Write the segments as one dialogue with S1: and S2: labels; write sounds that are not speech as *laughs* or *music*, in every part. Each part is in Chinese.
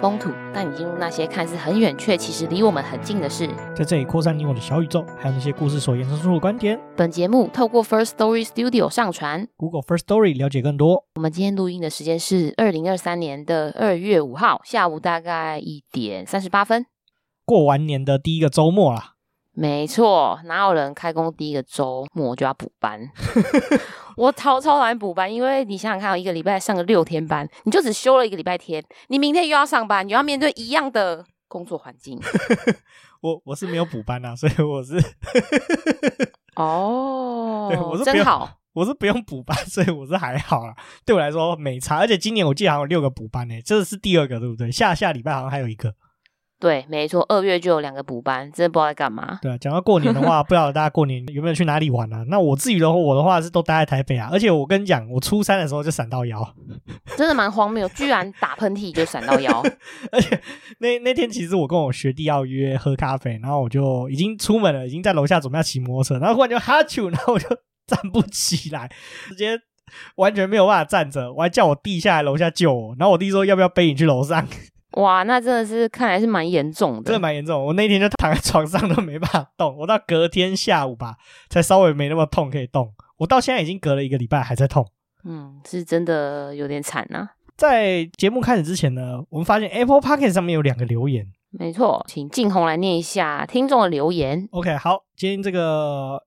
S1: 风土带你进入那些看似很远却其实离我们很近的事，
S2: 在这里扩散你我的小宇宙，还有那些故事所延伸出的观点。
S1: 本节目透过 First Story Studio 上传
S2: ，Google First Story 了解更多。
S1: 我们今天录音的时间是二零二三年的二月五号下午大概一点三十八分，
S2: 过完年的第一个周末啦。
S1: 没错，哪有人开工第一个周末就要补班？*laughs* 我超超讨厌补班，因为你想想看，一个礼拜上个六天班，你就只休了一个礼拜天，你明天又要上班，你要面对一样的工作环境。*laughs*
S2: 我我是没有补班啊，所以我是
S1: 哦，
S2: 对，我是
S1: 真好，
S2: 我是不用补班，所以我是还好啦。对我来说没差，而且今年我记得好像有六个补班呢，这是第二个，对不对？下下礼拜好像还有一个。
S1: 对，没错，二月就有两个补班，真的不知道在干嘛。
S2: 对啊，讲到过年的话，*laughs* 不知道大家过年有没有去哪里玩啊？那我自己的话，我的话是都待在台北啊。而且我跟你讲，我初三的时候就闪到腰，*laughs*
S1: 真的蛮荒谬，居然打喷嚏就闪到腰。*laughs*
S2: 而且那那天其实我跟我学弟要约喝咖啡，然后我就已经出门了，已经在楼下准备要骑摩托车，然后忽然就哈啾，然后我就站不起来，直接完全没有办法站着，我还叫我弟下来楼下救我，然后我弟说要不要背你去楼上。
S1: 哇，那真的是看来是蛮严重的，
S2: 真的蛮严重。我那天就躺在床上都没办法动，我到隔天下午吧，才稍微没那么痛可以动。我到现在已经隔了一个礼拜还在痛，
S1: 嗯，是真的有点惨啊。
S2: 在节目开始之前呢，我们发现 Apple p o c k e t 上面有两个留言，
S1: 没错，请静红来念一下听众的留言。
S2: OK，好，今天这个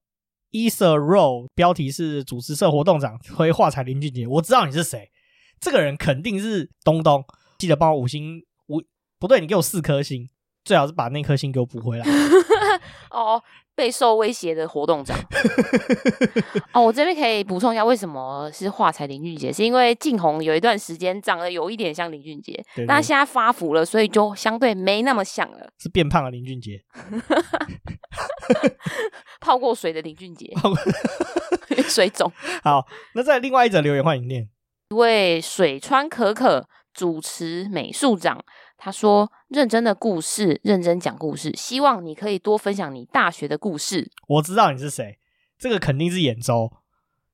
S2: Ether Row 标题是主持社活动长回话才林俊杰，我知道你是谁，这个人肯定是东东，记得帮我五星。不对，你给我四颗星，最好是把那颗星给我补回来。*laughs*
S1: 哦，备受威胁的活动长。哦，我这边可以补充一下，为什么是华彩林俊杰？是因为静红有一段时间长得有一点像林俊杰，对对，但现在发福了，所以就相对没那么像了。
S2: 是变胖了林俊杰，
S1: 泡过水的林俊杰，*laughs* 水肿。
S2: 好，那在另外一则留言欢迎念，
S1: 一位水川可可主持美术长。他说：“认真的故事，认真讲故事。希望你可以多分享你大学的故事。”
S2: 我知道你是谁，这个肯定是眼周。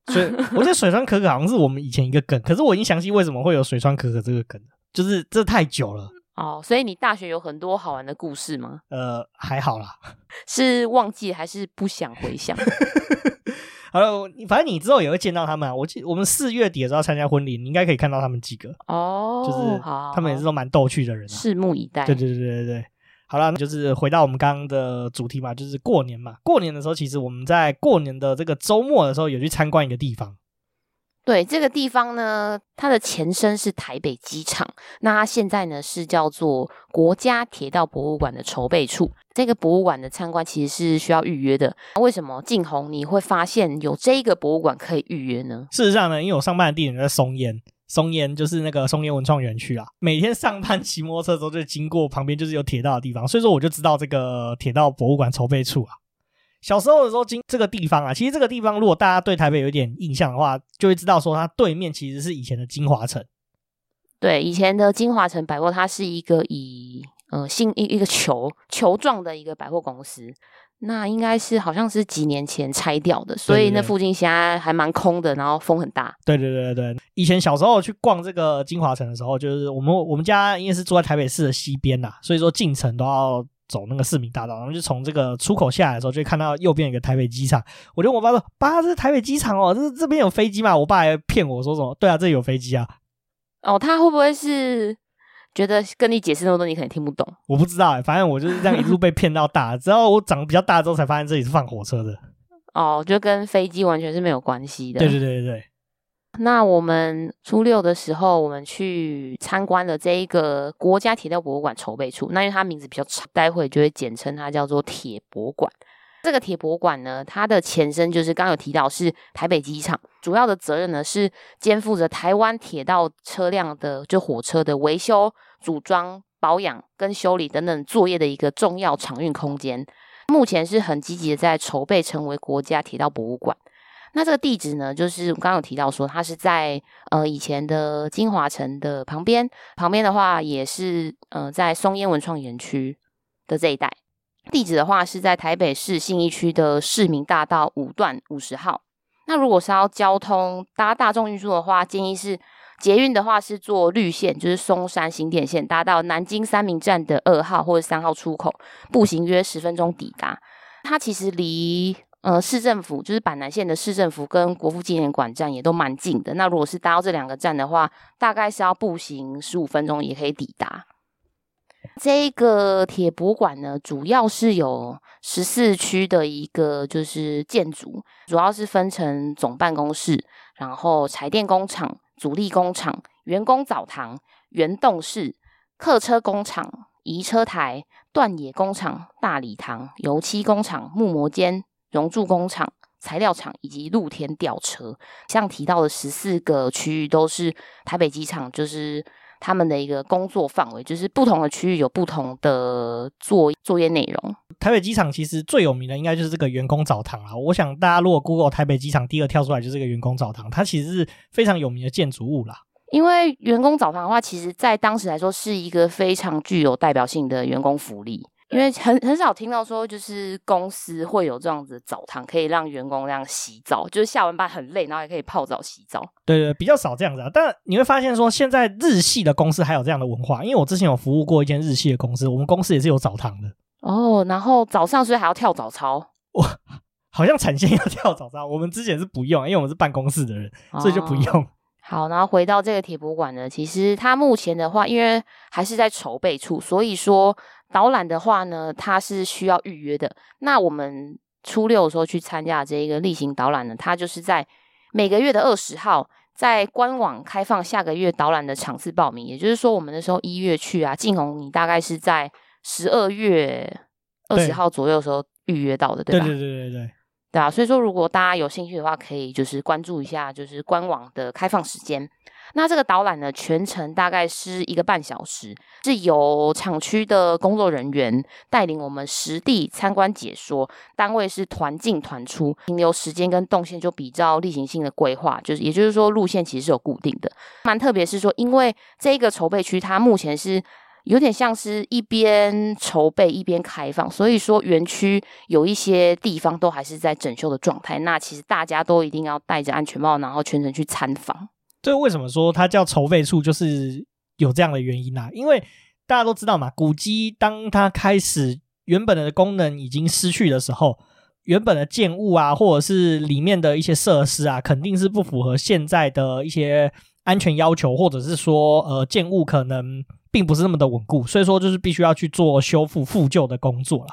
S2: 所以我觉得水川可可好像是我们以前一个梗，可是我已经想起为什么会有水川可可这个梗，就是这太久了。
S1: 哦，所以你大学有很多好玩的故事吗？
S2: 呃，还好啦，*laughs*
S1: 是忘记还是不想回想？*laughs*
S2: 好了，反正你之后也会见到他们啊。我记我们四月底的时候参加婚礼，你应该可以看到他们几个
S1: 哦。
S2: 就是他们也是都蛮逗趣的人啊。
S1: 拭目以待。
S2: 对对对对对。好了，就是回到我们刚刚的主题嘛，就是过年嘛。过年的时候，其实我们在过年的这个周末的时候，有去参观一个地方。
S1: 对，这个地方呢，它的前身是台北机场，那它现在呢是叫做国家铁道博物馆的筹备处。这个博物馆的参观其实是需要预约的。为什么静红你会发现有这个博物馆可以预约呢？
S2: 事实上呢，因为我上班的地点在松烟，松烟就是那个松烟文创园区啊。每天上班 *laughs* 骑摩托车的时候，就经过旁边就是有铁道的地方，所以说我就知道这个铁道博物馆筹备处啊。小时候的时候经这个地方啊，其实这个地方如果大家对台北有点印象的话，就会知道说它对面其实是以前的金华城。
S1: 对，以前的金华城百货，它是一个以呃新一一个球球状的一个百货公司。那应该是好像是几年前拆掉的，所以那附近现在还蛮空的，然后风很大。
S2: 对对对对对，以前小时候去逛这个金华城的时候，就是我们我们家因为是住在台北市的西边呐，所以说进城都要。走那个市民大道，然后就从这个出口下来的时候，就看到右边有一个台北机场。我就问我爸说：“爸，这是台北机场哦，这这边有飞机吗？”我爸还骗我说什么：“对啊，这里有飞机啊。”
S1: 哦，他会不会是觉得跟你解释那么多，你可能听不懂？
S2: 我不知道哎，反正我就是这样一路被骗到大。直到我长得比较大之后，才发现这里是放火车的。
S1: 哦，就跟飞机完全是没有关系的。
S2: 对对对对对。
S1: 那我们初六的时候，我们去参观了这一个国家铁道博物馆筹备处。那因为它名字比较长，待会就会简称它叫做铁博馆。这个铁博馆呢，它的前身就是刚刚有提到是台北机场，主要的责任呢是肩负着台湾铁道车辆的就火车的维修、组装、保养跟修理等等作业的一个重要场运空间。目前是很积极的在筹备成为国家铁道博物馆。那这个地址呢，就是我刚刚有提到说，它是在呃以前的京华城的旁边，旁边的话也是呃在松烟文创园区的这一带。地址的话是在台北市信义区的市民大道五段五十号。那如果是要交通搭大众运输的话，建议是捷运的话是坐绿线，就是松山新店线，搭到南京三民站的二号或者三号出口，步行约十分钟抵达。它其实离呃，市政府就是板南线的市政府跟国父纪念馆站也都蛮近的。那如果是搭到这两个站的话，大概是要步行十五分钟也可以抵达。这个铁博物馆呢，主要是有十四区的一个就是建筑，主要是分成总办公室，然后柴电工厂、阻力工厂、员工澡堂、原动室、客车工厂、移车台、断野工厂、大礼堂、油漆工厂、木模间。熔铸工厂、材料厂以及露天吊车，像提到的十四个区域都是台北机场，就是他们的一个工作范围，就是不同的区域有不同的作作业内容。
S2: 台北机场其实最有名的应该就是这个员工澡堂啊，我想大家如果 Google 台北机场，第二跳出来就是这个员工澡堂，它其实是非常有名的建筑物啦。
S1: 因为员工澡堂的话，其实在当时来说是一个非常具有代表性的员工福利。因为很很少听到说，就是公司会有这样子的澡堂，可以让员工这样洗澡，就是下完班很累，然后也可以泡澡洗澡。
S2: 对对，比较少这样子啊。但你会发现说，现在日系的公司还有这样的文化，因为我之前有服务过一间日系的公司，我们公司也是有澡堂的。
S1: 哦，然后早上是不是还要跳早操？
S2: 哇，好像产线要跳早操，我们之前是不用，因为我们是办公室的人，所以就不用。哦
S1: 好，然后回到这个铁博物馆呢，其实它目前的话，因为还是在筹备处，所以说导览的话呢，它是需要预约的。那我们初六的时候去参加这一个例行导览呢，它就是在每个月的二十号，在官网开放下个月导览的场次报名。也就是说，我们那时候一月去啊，静红你大概是在十二月二十号左右的时候预约到的，对，对吧？
S2: 对对对对对。
S1: 对啊，所以说如果大家有兴趣的话，可以就是关注一下，就是官网的开放时间。那这个导览呢，全程大概是一个半小时，是由厂区的工作人员带领我们实地参观解说，单位是团进团出，停留时间跟动线就比较例行性的规划，就是也就是说路线其实是有固定的。蛮特别是说，因为这个筹备区它目前是。有点像是一边筹备一边开放，所以说园区有一些地方都还是在整修的状态。那其实大家都一定要戴着安全帽，然后全程去参访。
S2: 这为什么说它叫筹备处，就是有这样的原因啊？因为大家都知道嘛，古迹当它开始原本的功能已经失去的时候，原本的建物啊，或者是里面的一些设施啊，肯定是不符合现在的一些安全要求，或者是说呃建物可能。并不是那么的稳固，所以说就是必须要去做修复复旧的工作了，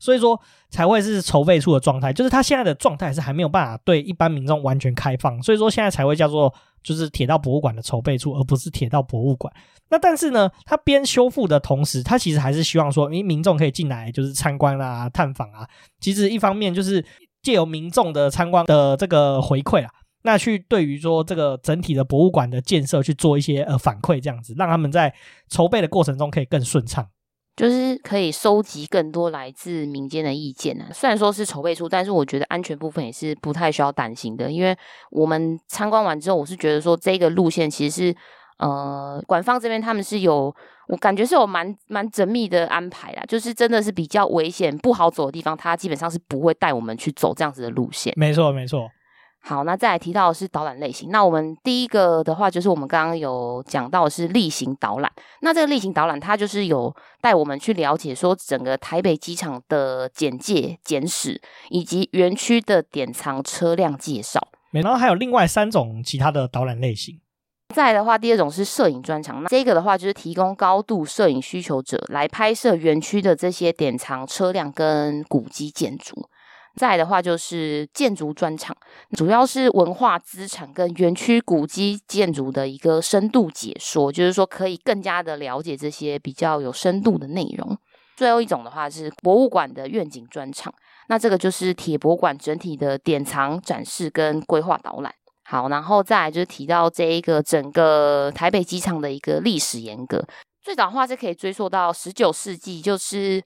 S2: 所以说才会是筹备处的状态，就是他现在的状态是还没有办法对一般民众完全开放，所以说现在才会叫做就是铁道博物馆的筹备处，而不是铁道博物馆。那但是呢，他边修复的同时，他其实还是希望说，因为民众可以进来就是参观啊、探访啊，其实一方面就是借由民众的参观的这个回馈啊。那去对于说这个整体的博物馆的建设去做一些呃反馈，这样子让他们在筹备的过程中可以更顺畅，
S1: 就是可以收集更多来自民间的意见呢、啊。虽然说是筹备处，但是我觉得安全部分也是不太需要担心的，因为我们参观完之后，我是觉得说这个路线其实是呃馆方这边他们是有，我感觉是有蛮蛮缜密的安排啦，就是真的是比较危险不好走的地方，他基本上是不会带我们去走这样子的路线。
S2: 没错，没错。
S1: 好，那再来提到的是导览类型。那我们第一个的话，就是我们刚刚有讲到的是例行导览。那这个例行导览，它就是有带我们去了解说整个台北机场的简介、简史，以及园区的典藏车辆介绍。
S2: 然后还有另外三种其他的导览类型。
S1: 再来的话，第二种是摄影专场。那这个的话，就是提供高度摄影需求者来拍摄园区的这些典藏车辆跟古迹建筑。再的话就是建筑专场，主要是文化资产跟园区古迹建筑的一个深度解说，就是说可以更加的了解这些比较有深度的内容。最后一种的话是博物馆的愿景专场，那这个就是铁博物馆整体的典藏展示跟规划导览。好，然后再来就是提到这一个整个台北机场的一个历史沿革，最早的话是可以追溯到十九世纪，就是。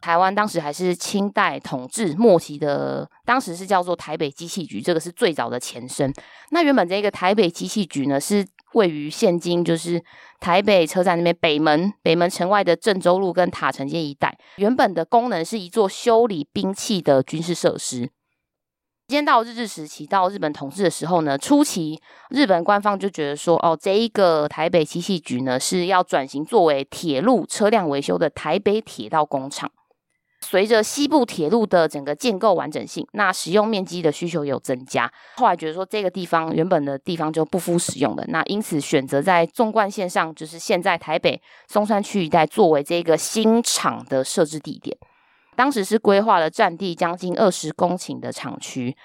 S1: 台湾当时还是清代统治末期的，当时是叫做台北机器局，这个是最早的前身。那原本这个台北机器局呢，是位于现今就是台北车站那边北门北门城外的郑州路跟塔城街一带。原本的功能是一座修理兵器的军事设施。时间到日治时期，到日本统治的时候呢，初期日本官方就觉得说，哦，这一个台北机器局呢是要转型作为铁路车辆维修的台北铁道工厂。随着西部铁路的整个建构完整性，那使用面积的需求有增加。后来觉得说这个地方原本的地方就不敷使用了，那因此选择在纵贯线上，就是现在台北松山区一带作为这个新厂的设置地点。当时是规划了占地将近二十公顷的厂区，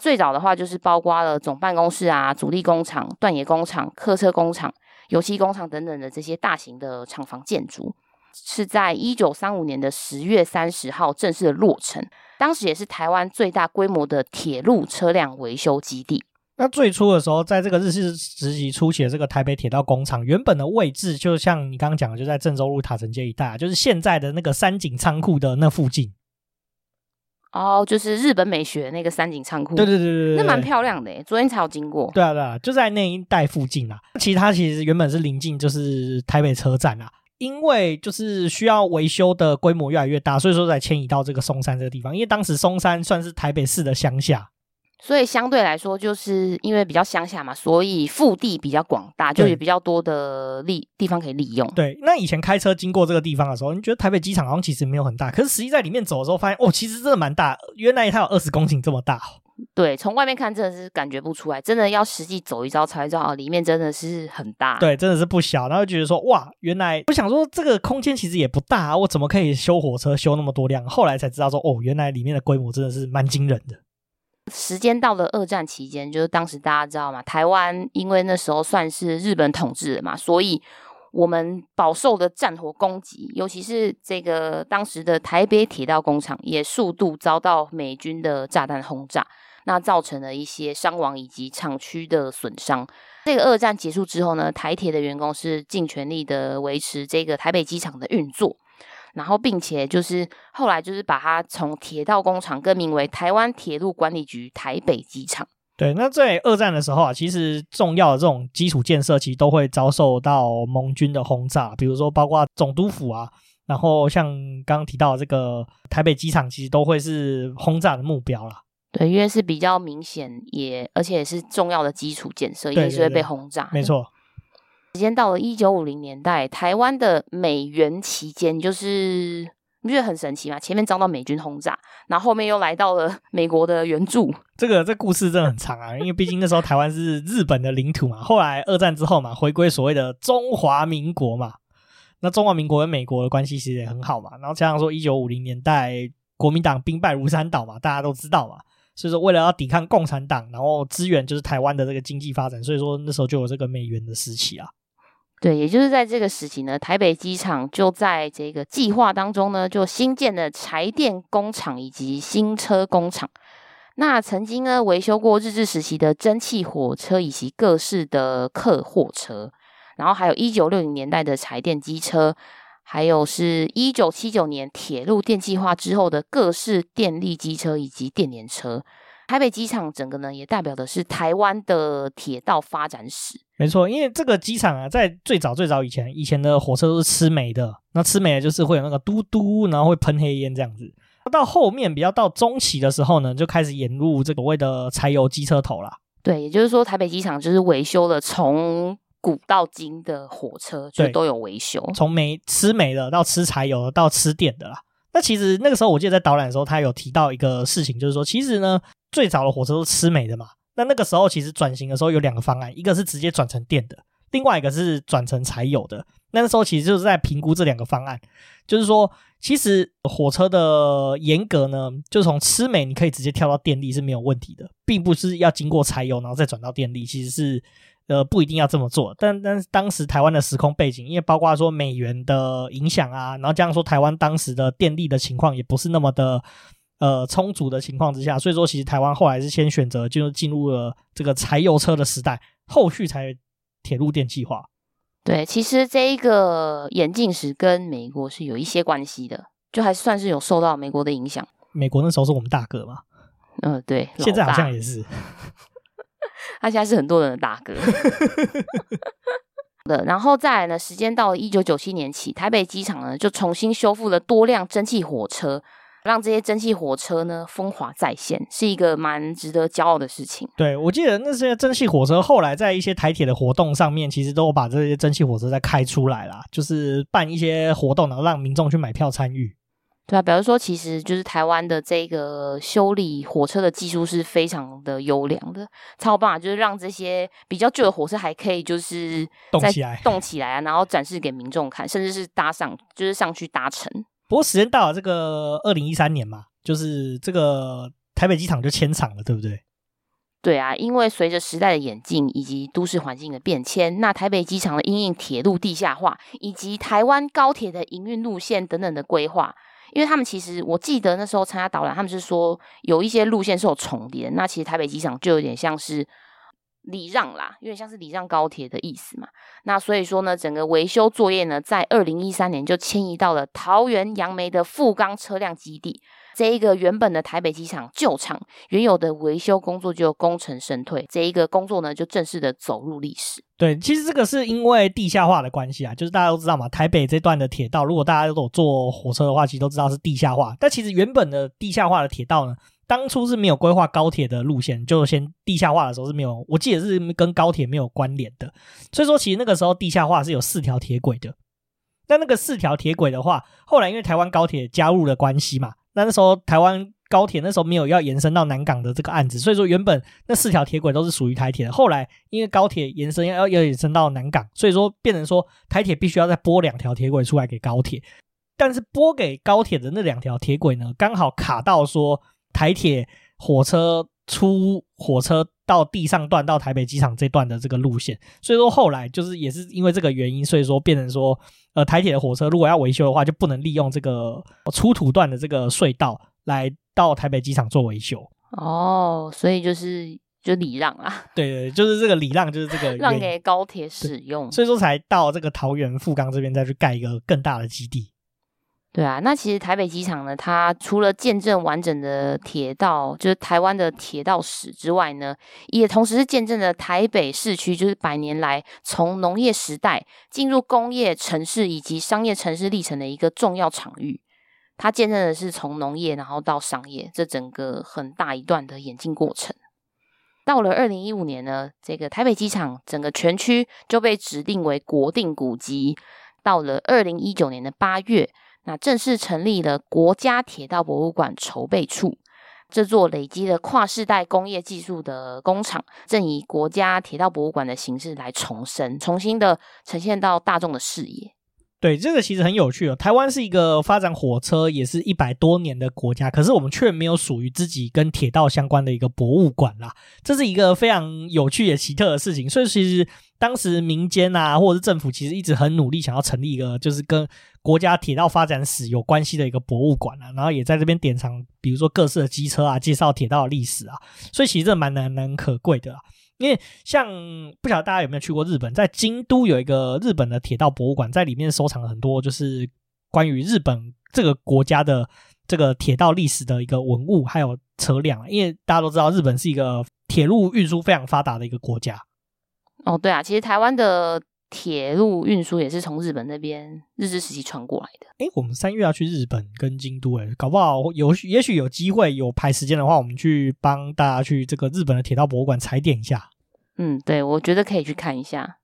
S1: 最早的话就是包括了总办公室啊、主力工厂、断野工厂、客车工厂、油漆工厂等等的这些大型的厂房建筑。是在一九三五年的十月三十号正式的落成，当时也是台湾最大规模的铁路车辆维修基地。
S2: 那最初的时候，在这个日式时期初期的这个台北铁道工厂，原本的位置就像你刚刚讲的，就在郑州路塔城街一带，就是现在的那个三井仓库的那附近。
S1: 哦，就是日本美学那个三井仓库。
S2: 对对对对对，
S1: 那蛮漂亮的诶，昨天才有经过。
S2: 对啊对啊，就在那一带附近啊。其他其实原本是临近，就是台北车站啊。因为就是需要维修的规模越来越大，所以说才迁移到这个松山这个地方。因为当时松山算是台北市的乡下，
S1: 所以相对来说，就是因为比较乡下嘛，所以腹地比较广大，就有比较多的利地方可以利用。
S2: 对，那以前开车经过这个地方的时候，你觉得台北机场好像其实没有很大，可是实际在里面走的时候，发现哦，其实真的蛮大。原来它有二十公顷这么大。
S1: 对，从外面看真的是感觉不出来，真的要实际走一遭才知道啊，里面真的是很大。
S2: 对，真的是不小。然后觉得说，哇，原来我想说这个空间其实也不大啊，我怎么可以修火车修那么多辆？后来才知道说，哦，原来里面的规模真的是蛮惊人的。
S1: 时间到了二战期间，就是当时大家知道嘛，台湾因为那时候算是日本统治的嘛，所以我们饱受的战火攻击，尤其是这个当时的台北铁道工厂，也数度遭到美军的炸弹轰炸。那造成了一些伤亡以及厂区的损伤。这个二战结束之后呢，台铁的员工是尽全力的维持这个台北机场的运作，然后并且就是后来就是把它从铁道工厂更名为台湾铁路管理局台北机场。
S2: 对，那在二战的时候啊，其实重要的这种基础建设其实都会遭受到盟军的轰炸，比如说包括总督府啊，然后像刚刚提到的这个台北机场，其实都会是轰炸的目标啦。
S1: 对，因为是比较明显，也而且也是重要的基础建设，也是会被轰炸。
S2: 没错。
S1: 时间到了一九五零年代，台湾的美元期间，就是你不觉得很神奇吗？前面遭到美军轰炸，然后后面又来到了 *laughs* 美国的援助。
S2: 这个这故事真的很长啊，因为毕竟那时候台湾是日本的领土嘛。后来二战之后嘛，回归所谓的中华民国嘛，那中华民国跟美国的关系其实也很好嘛。然后加上说一九五零年代国民党兵败如山倒嘛，大家都知道嘛。所以说，为了要抵抗共产党，然后支援就是台湾的这个经济发展，所以说那时候就有这个美元的时期啊。
S1: 对，也就是在这个时期呢，台北机场就在这个计划当中呢，就新建了柴电工厂以及新车工厂。那曾经呢，维修过日治时期的蒸汽火车以及各式的客货车，然后还有一九六零年代的柴电机车。还有是一九七九年铁路电气化之后的各式电力机车以及电联车，台北机场整个呢也代表的是台湾的铁道发展史。
S2: 没错，因为这个机场啊，在最早最早以前，以前的火车都是吃煤的，那吃煤的就是会有那个嘟嘟，然后会喷黑烟这样子。到后面比较到中期的时候呢，就开始引入这个所谓的柴油机车头啦。
S1: 对，也就是说台北机场就是维修了从。古到今的火车就都有维修，
S2: 从煤吃煤的到吃柴油的到吃电的啦。那其实那个时候我记得在导览的时候，他有提到一个事情，就是说其实呢，最早的火车都是吃煤的嘛。那那个时候其实转型的时候有两个方案，一个是直接转成电的，另外一个是转成柴油的。那个时候其实就是在评估这两个方案，就是说其实火车的严格呢，就从吃煤你可以直接跳到电力是没有问题的，并不是要经过柴油然后再转到电力，其实是。呃，不一定要这么做，但但是当时台湾的时空背景，因为包括说美元的影响啊，然后加上说台湾当时的电力的情况也不是那么的呃充足的情况之下，所以说其实台湾后来是先选择就进入了这个柴油车的时代，后续才铁路电气化。
S1: 对，其实这一个眼镜史跟美国是有一些关系的。就还算是有受到美国的影响。
S2: 美国那时候是我们大哥嘛？
S1: 嗯、呃，对，
S2: 现在好像也是。
S1: 他现在是很多人的大哥。*laughs* 的，然后再来呢，时间到了一九九七年起，台北机场呢就重新修复了多辆蒸汽火车。让这些蒸汽火车呢风华再现，是一个蛮值得骄傲的事情。
S2: 对，我记得那些蒸汽火车后来在一些台铁的活动上面，其实都把这些蒸汽火车再开出来啦，就是办一些活动，然后让民众去买票参与。
S1: 对啊，比如说，其实就是台湾的这个修理火车的技术是非常的优良的，才有办法就是让这些比较旧的火车还可以就是
S2: 动起来，
S1: 动起来啊，然后展示给民众看，甚至是搭上就是上去搭乘。
S2: 不过时间到了，这个二零一三年嘛，就是这个台北机场就迁场了，对不对？
S1: 对啊，因为随着时代的演进以及都市环境的变迁，那台北机场的因应铁路地下化以及台湾高铁的营运路线等等的规划，因为他们其实我记得那时候参加导览，他们是说有一些路线是有重叠，那其实台北机场就有点像是。礼让啦，有点像是礼让高铁的意思嘛。那所以说呢，整个维修作业呢，在二零一三年就迁移到了桃园杨梅的富冈车辆基地。这一个原本的台北机场旧厂原有的维修工作就功成身退，这一个工作呢就正式的走入历史。
S2: 对，其实这个是因为地下化的关系啊，就是大家都知道嘛，台北这段的铁道，如果大家都有坐火车的话，其实都知道是地下化。但其实原本的地下化的铁道呢，当初是没有规划高铁的路线，就先地下化的时候是没有，我记得是跟高铁没有关联的。所以说，其实那个时候地下化是有四条铁轨的。那那个四条铁轨的话，后来因为台湾高铁加入了关系嘛，那那时候台湾高铁那时候没有要延伸到南港的这个案子，所以说原本那四条铁轨都是属于台铁的。后来因为高铁延伸要要延伸到南港，所以说变成说台铁必须要再拨两条铁轨出来给高铁。但是拨给高铁的那两条铁轨呢，刚好卡到说。台铁火车出火车到地上段到台北机场这段的这个路线，所以说后来就是也是因为这个原因，所以说变成说，呃，台铁的火车如果要维修的话，就不能利用这个出土段的这个隧道来到台北机场做维修。
S1: 哦，所以就是就礼让啊，
S2: 对对，就是这个礼让，就是这个 *laughs*
S1: 让给高铁使用，
S2: 所以说才到这个桃园富冈这边再去盖一个更大的基地。
S1: 对啊，那其实台北机场呢，它除了见证完整的铁道，就是台湾的铁道史之外呢，也同时是见证了台北市区就是百年来从农业时代进入工业城市以及商业城市历程的一个重要场域。它见证的是从农业然后到商业这整个很大一段的演进过程。到了二零一五年呢，这个台北机场整个全区就被指定为国定古迹。到了二零一九年的八月。那正式成立了国家铁道博物馆筹备处，这座累积了跨世代工业技术的工厂，正以国家铁道博物馆的形式来重生，重新的呈现到大众的视野。
S2: 对，这个其实很有趣哦。台湾是一个发展火车也是一百多年的国家，可是我们却没有属于自己跟铁道相关的一个博物馆啦。这是一个非常有趣也奇特的事情。所以其实当时民间啊，或者是政府，其实一直很努力想要成立一个，就是跟国家铁道发展史有关系的一个博物馆啊。然后也在这边典藏，比如说各式的机车啊，介绍铁道的历史啊。所以其实这蛮难能可贵的。因为像不晓得大家有没有去过日本，在京都有一个日本的铁道博物馆，在里面收藏了很多就是关于日本这个国家的这个铁道历史的一个文物，还有车辆。因为大家都知道，日本是一个铁路运输非常发达的一个国家。
S1: 哦，对啊，其实台湾的铁路运输也是从日本那边日治时期传过来的。诶，我们三月要去日本跟京都，哎，搞不好有也许有机会有排时间的话，我们去帮大家去这个日本的铁道博物馆踩点一下。嗯，对，我觉得可以去看一下。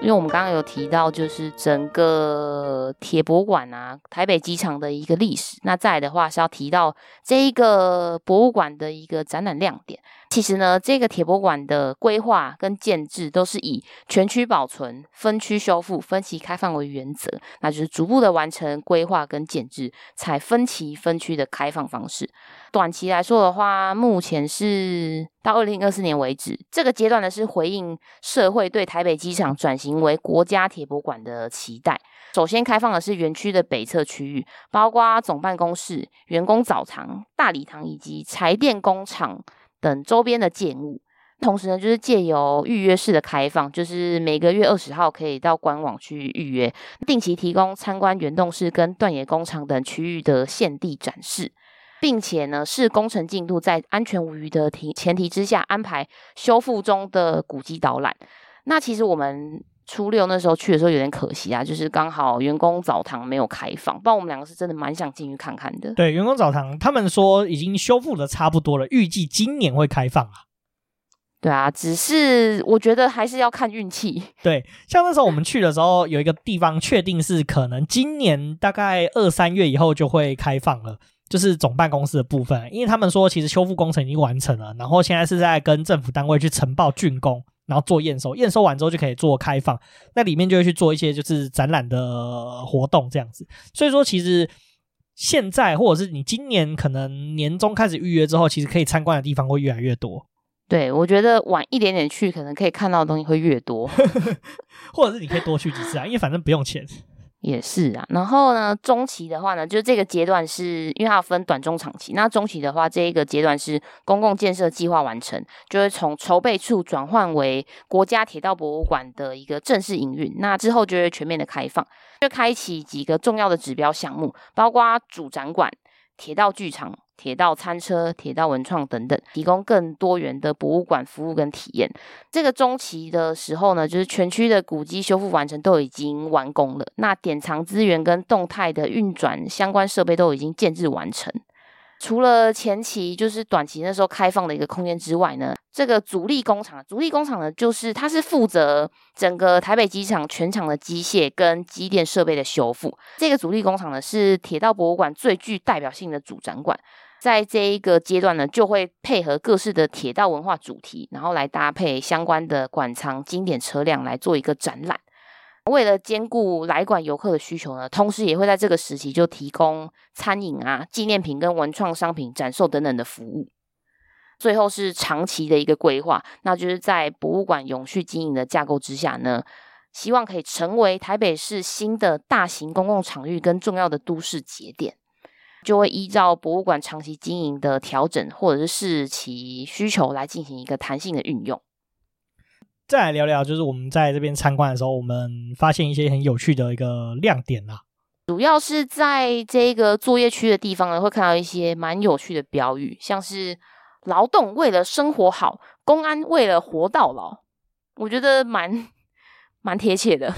S1: 因为我们刚刚有提到，就是整个铁博物馆啊，台北机场的一个历史。那再来的话是要提到这一个博物馆的一个展览亮点。其实呢，这个铁博馆的规划跟建制都是以全区保存、分区修复、分期开放为原则，那就是逐步的完成规划跟建制，采分期分区的开放方式。短期来说的话，目前是到二零二四年为止，这个阶段呢是回应社会对台北机场转型为国家铁博馆的期待。首先开放的是园区的北侧区域，包括总办公室、员工澡堂、大礼堂以及柴电工厂。等周边的建物，同时呢，就是借由预约式的开放，就是每个月二十号可以到官网去预约，定期提供参观原栋室跟断野工厂等区域的现地展示，并且呢，是工程进度在安全无虞的提前提之下，安排修复中的古迹导览。那其实我们初六那时候去的时候有点可惜啊，就是刚好员工澡堂没有开放，不然我们两个是真的蛮想进去看看的。
S2: 对，员工澡堂他们说已经修复的差不多了，预计今年会开放啊。
S1: 对啊，只是我觉得还是要看运气。*laughs*
S2: 对，像那时候我们去的时候，有一个地方确定是可能今年大概二三月以后就会开放了，就是总办公室的部分，因为他们说其实修复工程已经完成了，然后现在是在跟政府单位去呈报竣工，然后做验收，验收完之后就可以做开放，那里面就会去做一些就是展览的活动这样子。所以说，其实现在或者是你今年可能年终开始预约之后，其实可以参观的地方会越来越多。
S1: 对，我觉得晚一点点去，可能可以看到的东西会越多，*laughs*
S2: 或者是你可以多去几次啊，因为反正不用钱。
S1: 也是啊，然后呢，中期的话呢，就这个阶段是因为它分短、中、长期。那中期的话，这一个阶段是公共建设计划完成，就会从筹备处转换为国家铁道博物馆的一个正式营运。那之后就会全面的开放，就开启几个重要的指标项目，包括主展馆、铁道剧场。铁道餐车、铁道文创等等，提供更多元的博物馆服务跟体验。这个中期的时候呢，就是全区的古迹修复完成，都已经完工了。那典藏资源跟动态的运转相关设备都已经建置完成。除了前期就是短期那时候开放的一个空间之外呢，这个主力工厂，主力工厂呢，就是它是负责整个台北机场全场的机械跟机电设备的修复。这个主力工厂呢，是铁道博物馆最具代表性的主展馆。在这一个阶段呢，就会配合各式的铁道文化主题，然后来搭配相关的馆藏经典车辆来做一个展览。为了兼顾来馆游客的需求呢，同时也会在这个时期就提供餐饮啊、纪念品跟文创商品展售等等的服务。最后是长期的一个规划，那就是在博物馆永续经营的架构之下呢，希望可以成为台北市新的大型公共场域跟重要的都市节点。就会依照博物馆长期经营的调整，或者是视其需求来进行一个弹性的运用。
S2: 再来聊聊，就是我们在这边参观的时候，我们发现一些很有趣的一个亮点啦。
S1: 主要是在这个作业区的地方呢，会看到一些蛮有趣的标语，像是“劳动为了生活好，公安为了活到老”，我觉得蛮蛮贴切的。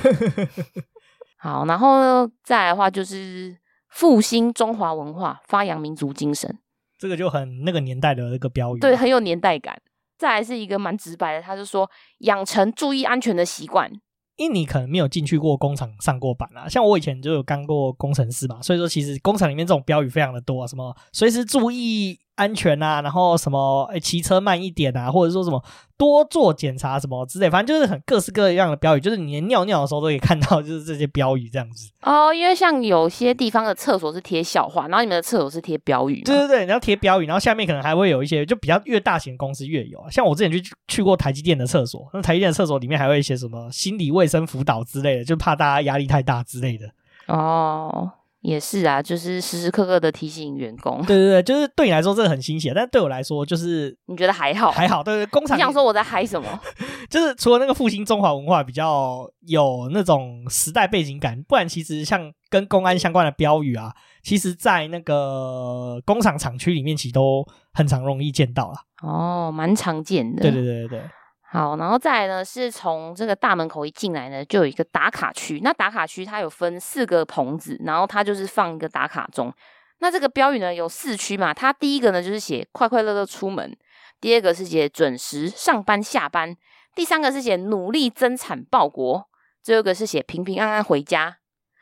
S1: *laughs* 好，然后呢，再来的话就是。复兴中华文化，发扬民族精神，
S2: 这个就很那个年代的那个标语，
S1: 对，很有年代感。再来是一个蛮直白的，他就说养成注意安全的习惯。
S2: 因为你可能没有进去过工厂上过班啊，像我以前就有干过工程师嘛，所以说其实工厂里面这种标语非常的多啊，什么随时注意安全啊，然后什么诶骑车慢一点啊，或者说什么多做检查什么之类，反正就是很各式各样的标语，就是你连尿尿的时候都可以看到，就是这些标语这样子。*laughs*
S1: 哦，因为像有些地方的厕所是贴笑话，然后你们的厕所是贴标语。
S2: 对对对，然后贴标语，然后下面可能还会有一些，就比较越大型公司越有啊。像我之前去去过台积电的厕所，那台积电的厕所里面还会写什么心理卫生辅导之类的，就怕大家压力太大之类的。
S1: 哦。也是啊，就是时时刻刻的提醒员工。
S2: 对对对，就是对你来说这个很新鲜，但对我来说就是
S1: 你觉得还好？
S2: 还好，对对，工厂。
S1: 你想说我在嗨什么？*laughs*
S2: 就是除了那个复兴中华文化比较有那种时代背景感，不然其实像跟公安相关的标语啊，其实在那个工厂厂区里面其实都很常容易见到啦。
S1: 哦，蛮常见的。
S2: 对对对对对。
S1: 好，然后再来呢，是从这个大门口一进来呢，就有一个打卡区。那打卡区它有分四个棚子，然后它就是放一个打卡钟。那这个标语呢有四区嘛，它第一个呢就是写快快乐乐出门，第二个是写准时上班下班，第三个是写努力增产报国，最后一个是写平平安安回家。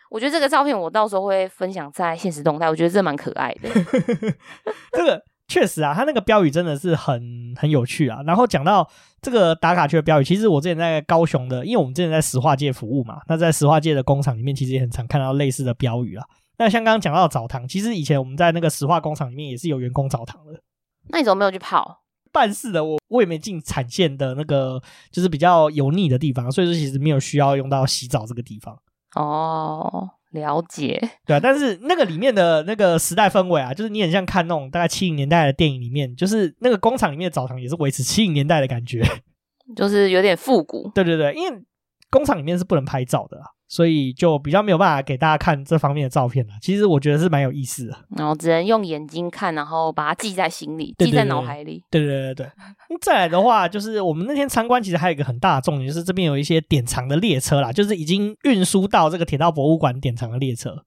S1: 我觉得这个照片我到时候会分享在现实动态，我觉得这蛮可爱的。*laughs*
S2: 这个。确实啊，他那个标语真的是很很有趣啊。然后讲到这个打卡区的标语，其实我之前在高雄的，因为我们之前在石化界服务嘛，那在石化界的工厂里面，其实也很常看到类似的标语啊。那像刚刚讲到澡堂，其实以前我们在那个石化工厂里面也是有员工澡堂的。
S1: 那你怎么没有去泡？
S2: 办事的我我也没进产线的那个，就是比较油腻的地方，所以说其实没有需要用到洗澡这个地方。
S1: 哦，了解，
S2: 对啊，但是那个里面的那个时代氛围啊，就是你很像看那种大概七零年代的电影里面，就是那个工厂里面的澡堂也是维持七零年代的感觉，*laughs*
S1: 就是有点复古。
S2: 对对对，因为工厂里面是不能拍照的啊。所以就比较没有办法给大家看这方面的照片了。其实我觉得是蛮有意思的，
S1: 然后只能用眼睛看，然后把它记在心里，记在脑海里。
S2: 对对对对对。再来的话，就是我们那天参观，其实还有一个很大的重点，就是这边有一些典藏的列车啦，就是已经运输到这个铁道博物馆典藏的列车。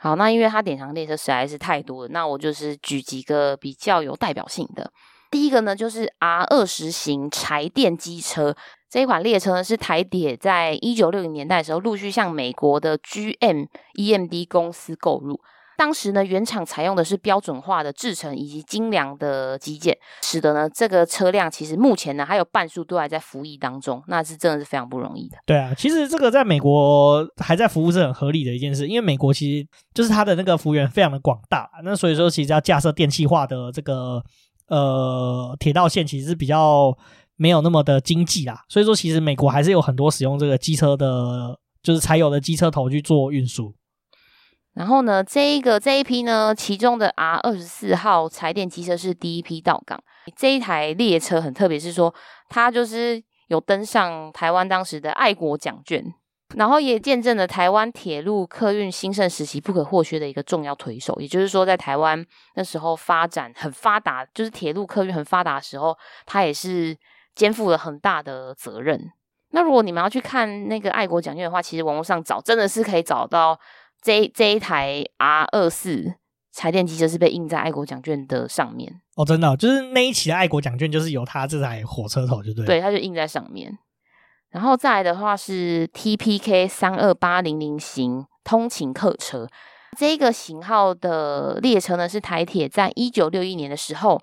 S1: 好，那因为它典藏列车实在是太多了，那我就是举几个比较有代表性的。第一个呢，就是 R 二十型柴电机车。这一款列车呢，是台铁在一九六零年代的时候陆续向美国的 GM EMD 公司购入。当时呢，原厂采用的是标准化的制程以及精良的机件，使得呢这个车辆其实目前呢还有半数都还在服役当中，那是真的是非常不容易的。
S2: 对啊，其实这个在美国还在服务是很合理的一件事，因为美国其实就是它的那个幅员非常的广大，那所以说其实要架设电气化的这个呃铁道线，其实是比较。没有那么的经济啦，所以说其实美国还是有很多使用这个机车的，就是柴油的机车头去做运输。
S1: 然后呢，这一个这一批呢，其中的 R 二十四号柴电机车是第一批到港。这一台列车很特别，是说它就是有登上台湾当时的爱国奖券，然后也见证了台湾铁路客运兴盛时期不可或缺的一个重要推手。也就是说，在台湾那时候发展很发达，就是铁路客运很发达的时候，它也是。肩负了很大的责任。那如果你们要去看那个爱国奖券的话，其实网络上找真的是可以找到这这一台 R 二四柴电机车是被印在爱国奖券的上面
S2: 哦，真的，就是那一期的爱国奖券就是有它这台火车头，就对，
S1: 对，它就印在上面。然后再来的话是 TPK 三二八零零型通勤客车，这个型号的列车呢是台铁在一九六一年的时候。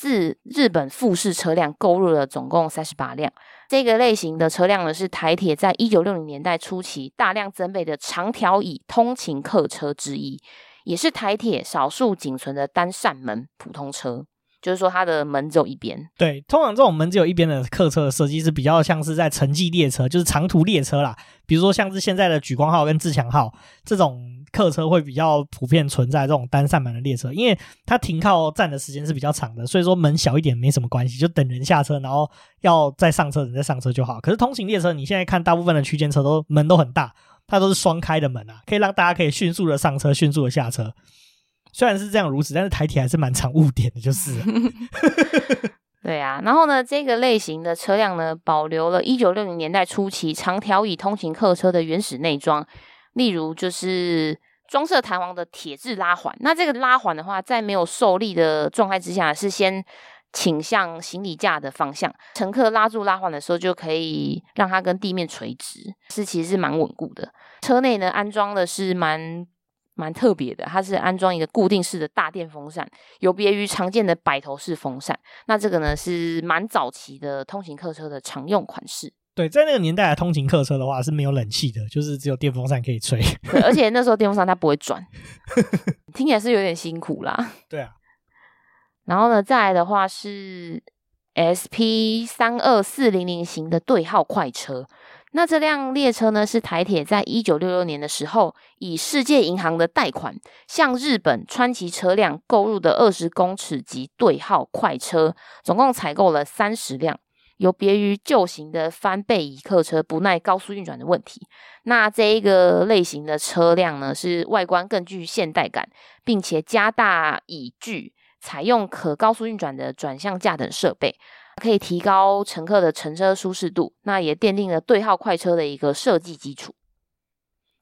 S1: 自日本富士车辆购入了总共三十八辆，这个类型的车辆呢，是台铁在一九六零年代初期大量增备的长条椅通勤客车之一，也是台铁少数仅存的单扇门普通车。就是说，它的门只有一边。
S2: 对，通常这种门只有一边的客车的设计是比较像是在城际列车，就是长途列车啦。比如说，像是现在的莒光号跟自强号这种客车会比较普遍存在这种单扇门的列车，因为它停靠站的时间是比较长的，所以说门小一点没什么关系，就等人下车，然后要再上车，人再上车就好。可是通勤列车，你现在看大部分的区间车都门都很大，它都是双开的门啊，可以让大家可以迅速的上车，迅速的下车。虽然是这样如此，但是台铁还是蛮常误点的，就是。*laughs*
S1: 对啊，然后呢，这个类型的车辆呢，保留了一九六零年代初期长条椅通勤客车的原始内装，例如就是装设弹簧的铁质拉环。那这个拉环的话，在没有受力的状态之下，是先倾向行李架的方向，乘客拉住拉环的时候，就可以让它跟地面垂直，是其实是蛮稳固的。车内呢，安装的是蛮。蛮特别的，它是安装一个固定式的大电风扇，有别于常见的摆头式风扇。那这个呢是蛮早期的通勤客车的常用款式。
S2: 对，在那个年代的通勤客车的话是没有冷气的，就是只有电风扇可以吹。
S1: 对，而且那时候电风扇它不会转，*laughs* 听起来是有点辛苦啦。*laughs*
S2: 对啊。
S1: 然后呢，再来的话是 SP 三二四零零型的对号快车。那这辆列车呢，是台铁在一九六六年的时候，以世界银行的贷款，向日本川崎车辆购入的二十公尺级对号快车，总共采购了三十辆。有别于旧型的翻背椅客车，不耐高速运转的问题。那这一个类型的车辆呢，是外观更具现代感，并且加大椅距，采用可高速运转的转向架等设备。可以提高乘客的乘车舒适度，那也奠定了对号快车的一个设计基础。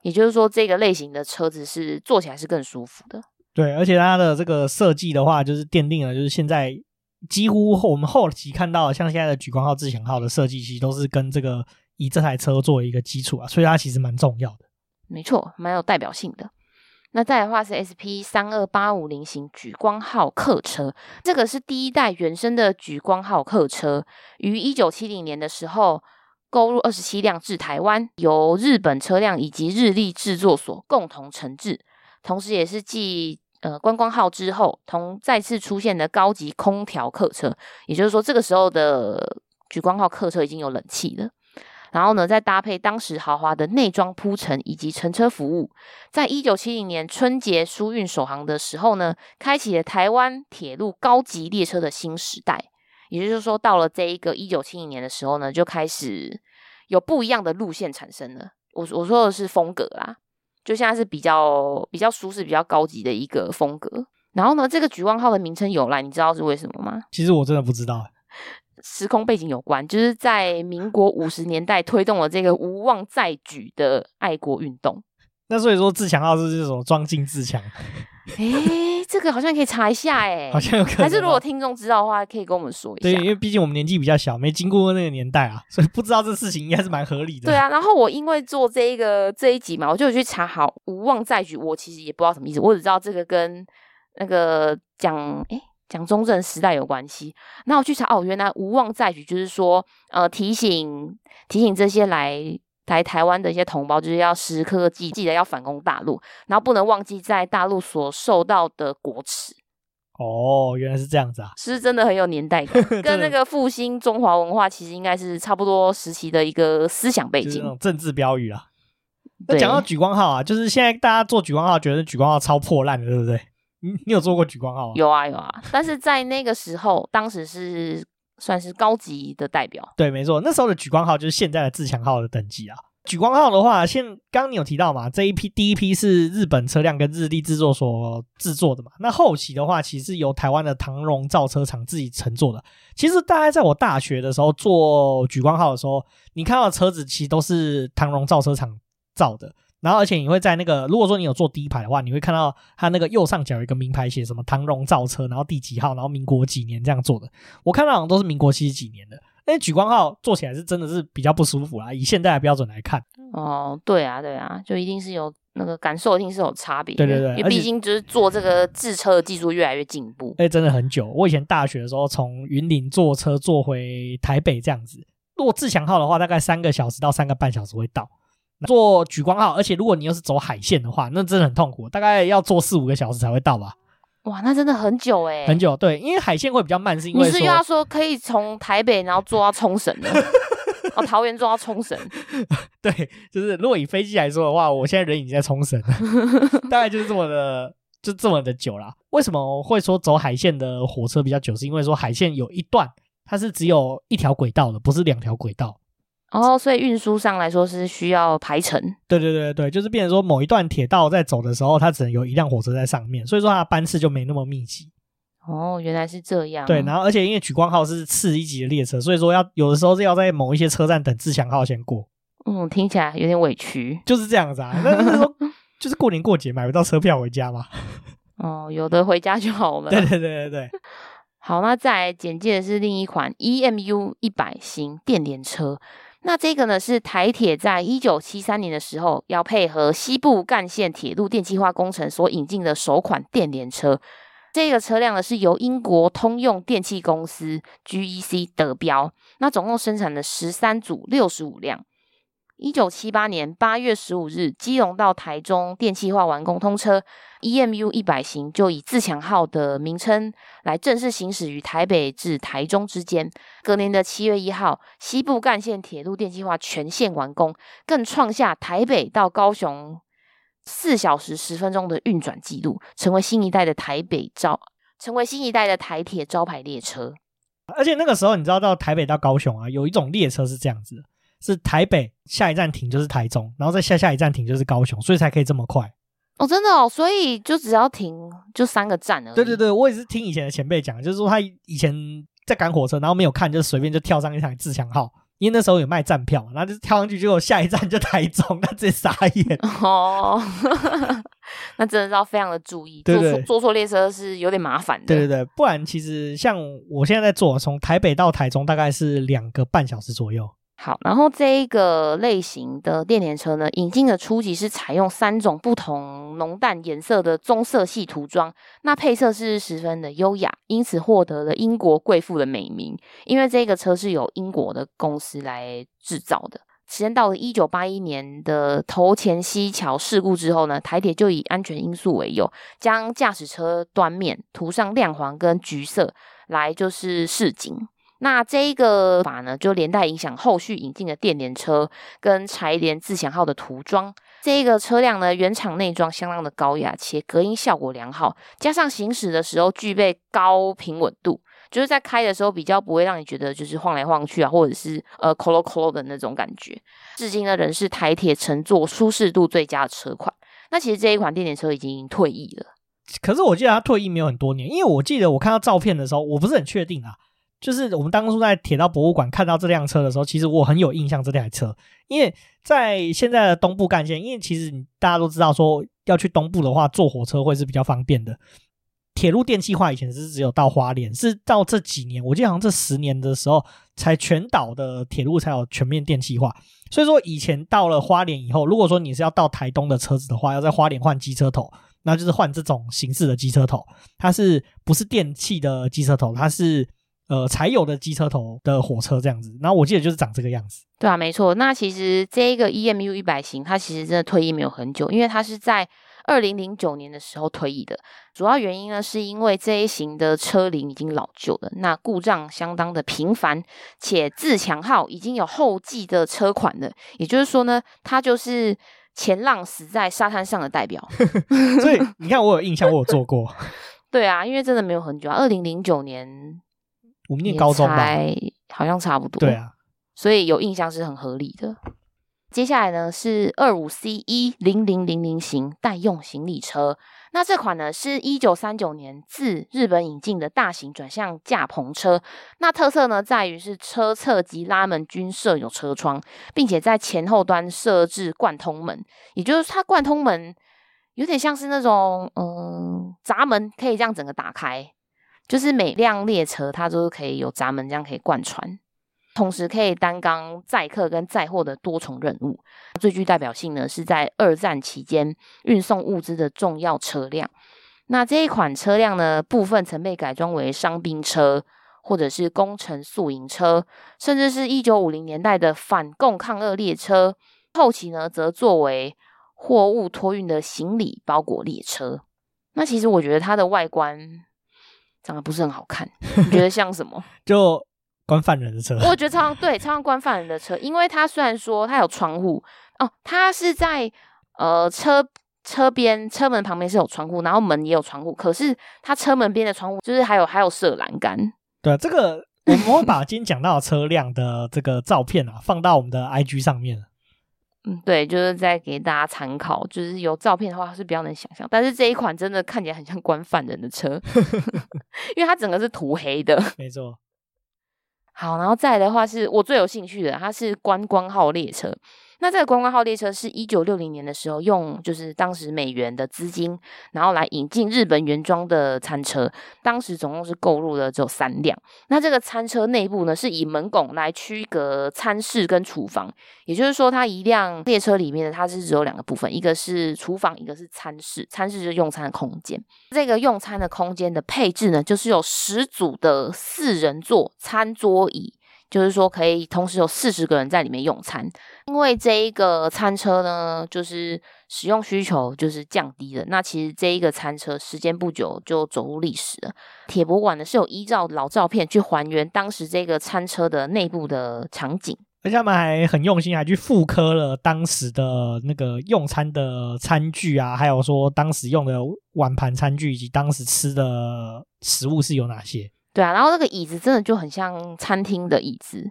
S1: 也就是说，这个类型的车子是坐起来是更舒服的。
S2: 对，而且它的这个设计的话，就是奠定了，就是现在几乎我们后期看到，像现在的莒光号、自强号的设计，其实都是跟这个以这台车作为一个基础啊，所以它其实蛮重要的。
S1: 没错，蛮有代表性的。那再的话是 SP 三二八五零型莒光号客车，这个是第一代原生的莒光号客车，于一九七零年的时候购入二十七辆至台湾，由日本车辆以及日立制作所共同承制，同时也是继呃观光号之后同再次出现的高级空调客车，也就是说这个时候的莒光号客车已经有冷气了。然后呢，再搭配当时豪华的内装铺陈以及乘车服务，在一九七零年春节疏运首航的时候呢，开启了台湾铁路高级列车的新时代。也就是说，到了这一个一九七零年的时候呢，就开始有不一样的路线产生了。我我说的是风格啦，就现在是比较比较舒适、比较高级的一个风格。然后呢，这个莒光号的名称由来，你知道是为什么吗？
S2: 其实我真的不知道。
S1: 时空背景有关，就是在民国五十年代推动了这个无望再举的爱国运动。
S2: 那所以说自强号是这种装进自强？
S1: 哎、欸，这个好像可以查一下哎、欸，
S2: 好像有可能。
S1: 还是如果听众知道的话，可以跟我们说一下。
S2: 对，因为毕竟我们年纪比较小，没经过那个年代啊，所以不知道这事情应该是蛮合理的。
S1: 对啊，然后我因为做这一个这一集嘛，我就有去查好无望再举，我其实也不知道什么意思，我只知道这个跟那个讲哎。蒋中正时代有关系，那我去查哦，原来无望再举就是说，呃，提醒提醒这些来来台湾的一些同胞，就是要时刻记记得要反攻大陆，然后不能忘记在大陆所受到的国耻。
S2: 哦，原来是这样子啊，
S1: 是，真的很有年代感，*laughs* 跟那个复兴中华文化其实应该是差不多时期的一个思想背景，就是那种
S2: 政治标语啊。那讲到举光号啊，就是现在大家做举光号，觉得举光号超破烂的，对不对？你你有做过举光号吗？
S1: 有啊有啊，但是在那个时候，当时是算是高级的代表。
S2: 对，没错，那时候的举光号就是现在的自强号的等级啊。举光号的话，现刚刚你有提到嘛，这一批第一批是日本车辆跟日立制作所制作的嘛。那后期的话，其实是由台湾的唐荣造车厂自己乘坐的。其实大概在我大学的时候做举光号的时候，你看到的车子其实都是唐荣造车厂造的。然后，而且你会在那个，如果说你有坐第一排的话，你会看到它那个右上角有一个名牌写什么“唐荣造车”，然后第几号，然后民国几年这样做的。我看到好像都是民国七十几年的。那举光号坐起来是真的是比较不舒服啊，以现在的标准来看。
S1: 哦，对啊，对啊，就一定是有那个感受，一定是有差别。
S2: 对对对，
S1: 因为毕竟就是坐这个制车的技术越来越进步。
S2: 哎，真的很久。我以前大学的时候从云林坐车坐回台北这样子，如果自强号的话，大概三个小时到三个半小时会到。坐莒光号，而且如果你又是走海线的话，那真的很痛苦，大概要坐四五个小时才会到吧？
S1: 哇，那真的很久哎，
S2: 很久。对，因为海线会比较慢，是因为
S1: 你是要说可以从台北然后坐到冲绳的，*laughs* 哦，桃园坐到冲绳。
S2: 对，就是如果以飞机来说的话，我现在人已经在冲绳了，*laughs* 大概就是这么的，就这么的久了。为什么会说走海线的火车比较久？是因为说海线有一段它是只有一条轨道的，不是两条轨道。
S1: 哦，所以运输上来说是需要排程。
S2: 对对对对，就是变成说某一段铁道在走的时候，它只能有一辆火车在上面，所以说它的班次就没那么密集。
S1: 哦，原来是这样。
S2: 对，然后而且因为莒光号是次一级的列车，所以说要有的时候是要在某一些车站等自强号先过。
S1: 嗯，听起来有点委屈。
S2: 就是这样子啊，那就是说 *laughs* 就是过年过节买不到车票回家嘛。*laughs*
S1: 哦，有的回家就好了。
S2: 对对对对对。
S1: 好，那再来简介的是另一款 EMU 一百型电联车。那这个呢，是台铁在一九七三年的时候，要配合西部干线铁路电气化工程所引进的首款电联车。这个车辆呢，是由英国通用电气公司 GEC 得标。那总共生产了十三组六十五辆。一九七八年八月十五日，基隆到台中电气化完工通车，EMU 一百型就以自强号的名称来正式行驶于台北至台中之间。隔年的七月一号，西部干线铁路电气化全线完工，更创下台北到高雄四小时十分钟的运转纪录，成为新一代的台北招，成为新一代的台铁招牌列车。
S2: 而且那个时候，你知道到台北到高雄啊，有一种列车是这样子。是台北下一站停就是台中，然后再下下一站停就是高雄，所以才可以这么快
S1: 哦，真的哦，所以就只要停就三个站而已。
S2: 对对对，我也是听以前的前辈讲，就是说他以前在赶火车，然后没有看，就随便就跳上一台自强号，因为那时候有卖站票，然后就跳上去，结果下一站就台中，*laughs* 他直接傻眼 *laughs*
S1: 哦。*laughs* 那真的是要非常的注意，对对对，坐错坐错列车是有点麻烦的。
S2: 对对对，不然其实像我现在在坐，从台北到台中大概是两个半小时左右。
S1: 好，然后这一个类型的电联车呢，引进的初级是采用三种不同浓淡颜色的棕色系涂装，那配色是十分的优雅，因此获得了英国贵妇的美名。因为这个车是由英国的公司来制造的。时间到了一九八一年的头前溪桥事故之后呢，台铁就以安全因素为由，将驾驶车端面涂上亮黄跟橘色来就是示警。那这一个法呢，就连带影响后续引进的电联车跟柴联自强号的涂装。这一个车辆呢，原厂内装相当的高雅，且隔音效果良好，加上行驶的时候具备高平稳度，就是在开的时候比较不会让你觉得就是晃来晃去啊，或者是呃抠咯抠咯的那种感觉。至今呢，仍是台铁乘坐舒适度最佳的车款。那其实这一款电联车已经退役了，
S2: 可是我记得它退役没有很多年，因为我记得我看到照片的时候，我不是很确定啊。就是我们当初在铁道博物馆看到这辆车的时候，其实我很有印象这台车，因为在现在的东部干线，因为其实大家都知道说要去东部的话，坐火车会是比较方便的。铁路电气化以前是只有到花莲，是到这几年，我记得好像这十年的时候，才全岛的铁路才有全面电气化。所以说以前到了花莲以后，如果说你是要到台东的车子的话，要在花莲换机车头，那就是换这种形式的机车头，它是不是电气的机车头？它是。呃，柴油的机车头的火车这样子，然后我记得就是长这个样子。
S1: 对啊，没错。那其实这一个 EMU 一百型，它其实真的退役没有很久，因为它是在二零零九年的时候退役的。主要原因呢，是因为这一型的车龄已经老旧了，那故障相当的频繁，且自强号已经有后继的车款了。也就是说呢，它就是前浪死在沙滩上的代表。*laughs*
S2: 所以你看，我有印象，我有做过。*laughs*
S1: 对啊，因为真的没有很久啊，二零零九年。
S2: 我们念高中吧，
S1: 好像差不多。
S2: 对啊，
S1: 所以有印象是很合理的。接下来呢是二五 C 一零零零零型代用行李车。那这款呢是一九三九年自日本引进的大型转向架篷车。那特色呢在于是车侧及拉门均设有车窗，并且在前后端设置贯通门，也就是它贯通门有点像是那种嗯闸门，可以这样整个打开。就是每辆列车它都可以有闸门，这样可以贯穿，同时可以担纲载客跟载货的多重任务。最具代表性呢，是在二战期间运送物资的重要车辆。那这一款车辆呢，部分曾被改装为伤兵车，或者是工程宿营车，甚至是一九五零年代的反共抗俄列车。后期呢，则作为货物托运的行李包裹列车。那其实我觉得它的外观。长得不是很好看，你觉得像什么？*laughs*
S2: 就关犯人的车。
S1: 我觉得超像对，超像关犯人的车，因为它虽然说它有窗户哦，它是在呃车车边车门旁边是有窗户，然后门也有窗户，可是它车门边的窗户就是还有还有设栏杆。
S2: 对，啊这个我们会把今天讲到的车辆的这个照片啊放到我们的 IG 上面。
S1: 嗯，对，就是在给大家参考，就是有照片的话是比较能想象，但是这一款真的看起来很像关犯人的车，*laughs* 因为它整个是涂黑的。
S2: 没错。
S1: 好，然后再来的话是我最有兴趣的，它是观光号列车。那这个观光号列车是一九六零年的时候用，就是当时美元的资金，然后来引进日本原装的餐车。当时总共是购入了只有三辆。那这个餐车内部呢，是以门拱来区隔餐室跟厨房，也就是说，它一辆列车里面呢，它是只有两个部分，一个是厨房，一个是餐室。餐室就是用餐的空间。这个用餐的空间的配置呢，就是有十组的四人座餐桌椅。就是说，可以同时有四十个人在里面用餐，因为这一个餐车呢，就是使用需求就是降低了。那其实这一个餐车时间不久就走入历史了。铁博馆呢是有依照老照片去还原当时这个餐车的内部的场景，
S2: 而且他们还很用心，还去复刻了当时的那个用餐的餐具啊，还有说当时用的碗盘餐具以及当时吃的食物是有哪些。
S1: 对啊，然后那个椅子真的就很像餐厅的椅子，